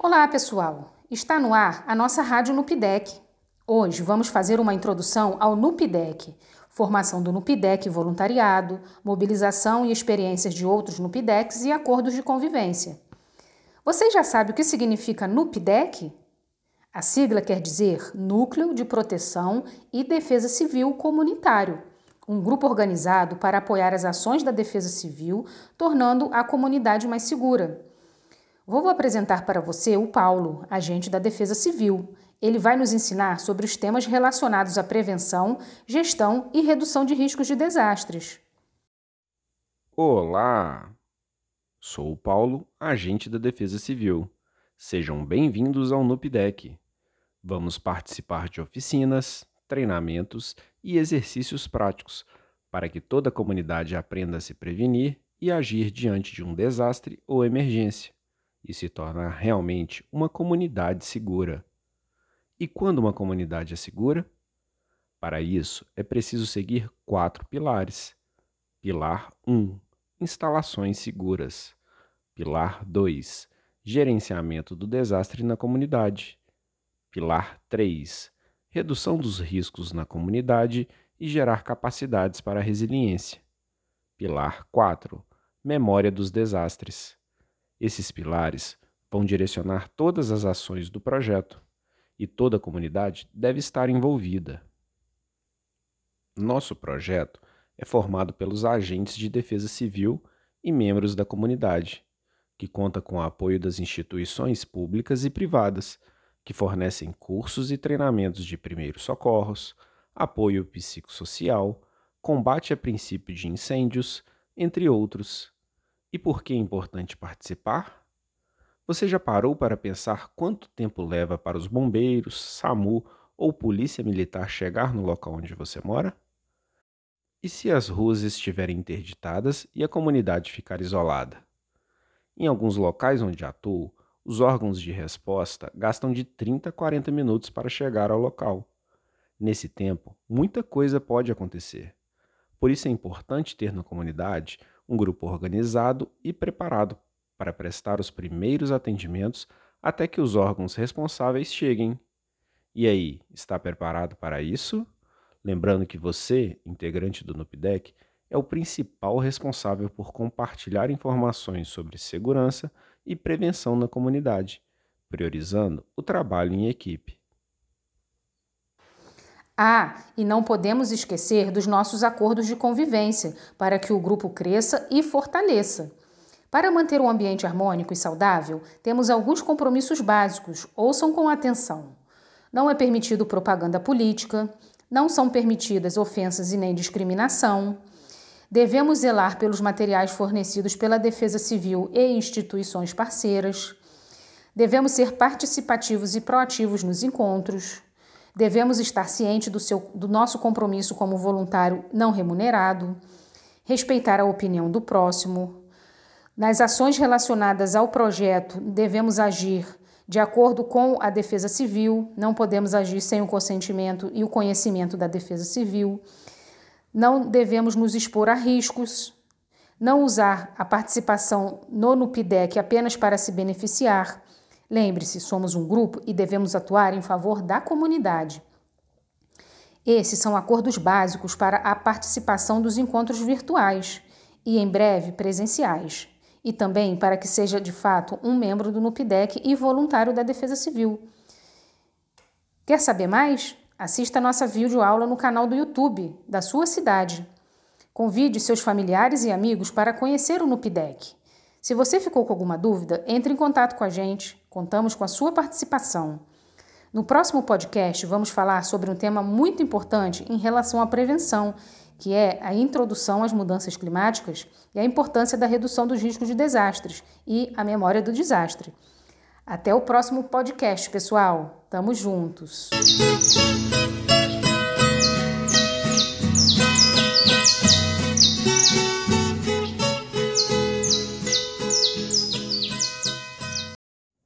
Olá, pessoal! Está no ar a nossa rádio Nupidec. Hoje vamos fazer uma introdução ao Nupidec, formação do Nupidec voluntariado, mobilização e experiências de outros Nupidecs e acordos de convivência. Você já sabe o que significa Nupidec? A sigla quer dizer Núcleo de Proteção e Defesa Civil Comunitário, um grupo organizado para apoiar as ações da defesa civil, tornando a comunidade mais segura. Vou apresentar para você o Paulo, agente da Defesa Civil. Ele vai nos ensinar sobre os temas relacionados à prevenção, gestão e redução de riscos de desastres. Olá! Sou o Paulo, agente da Defesa Civil. Sejam bem-vindos ao NUPDEC. Vamos participar de oficinas, treinamentos e exercícios práticos para que toda a comunidade aprenda a se prevenir e agir diante de um desastre ou emergência e se tornar realmente uma comunidade segura. E quando uma comunidade é segura? Para isso, é preciso seguir quatro pilares. Pilar 1: Instalações seguras. Pilar 2: Gerenciamento do desastre na comunidade. Pilar 3: Redução dos riscos na comunidade e gerar capacidades para a resiliência. Pilar 4: Memória dos desastres. Esses pilares vão direcionar todas as ações do projeto e toda a comunidade deve estar envolvida. Nosso projeto é formado pelos agentes de defesa civil e membros da comunidade, que conta com o apoio das instituições públicas e privadas, que fornecem cursos e treinamentos de primeiros socorros, apoio psicossocial, combate a princípio de incêndios, entre outros. E por que é importante participar? Você já parou para pensar quanto tempo leva para os bombeiros, SAMU ou Polícia Militar chegar no local onde você mora? E se as ruas estiverem interditadas e a comunidade ficar isolada? Em alguns locais onde atuo, os órgãos de resposta gastam de 30 a 40 minutos para chegar ao local. Nesse tempo, muita coisa pode acontecer. Por isso é importante ter na comunidade um grupo organizado e preparado para prestar os primeiros atendimentos até que os órgãos responsáveis cheguem. E aí, está preparado para isso? Lembrando que você, integrante do NUPDEC, é o principal responsável por compartilhar informações sobre segurança e prevenção na comunidade, priorizando o trabalho em equipe. Ah, e não podemos esquecer dos nossos acordos de convivência para que o grupo cresça e fortaleça. Para manter um ambiente harmônico e saudável, temos alguns compromissos básicos, ouçam com atenção. Não é permitido propaganda política, não são permitidas ofensas e nem discriminação. Devemos zelar pelos materiais fornecidos pela Defesa Civil e instituições parceiras. Devemos ser participativos e proativos nos encontros. Devemos estar cientes do, seu, do nosso compromisso como voluntário não remunerado, respeitar a opinião do próximo. Nas ações relacionadas ao projeto, devemos agir de acordo com a Defesa Civil, não podemos agir sem o consentimento e o conhecimento da Defesa Civil. Não devemos nos expor a riscos, não usar a participação no NUPIDEC apenas para se beneficiar Lembre-se, somos um grupo e devemos atuar em favor da comunidade. Esses são acordos básicos para a participação dos encontros virtuais e, em breve, presenciais, e também para que seja de fato um membro do NUPDEC e voluntário da Defesa Civil. Quer saber mais? Assista a nossa videoaula no canal do YouTube da sua cidade. Convide seus familiares e amigos para conhecer o NUPDEC. Se você ficou com alguma dúvida, entre em contato com a gente, contamos com a sua participação. No próximo podcast, vamos falar sobre um tema muito importante em relação à prevenção, que é a introdução às mudanças climáticas e a importância da redução dos riscos de desastres e a memória do desastre. Até o próximo podcast, pessoal. Tamo juntos.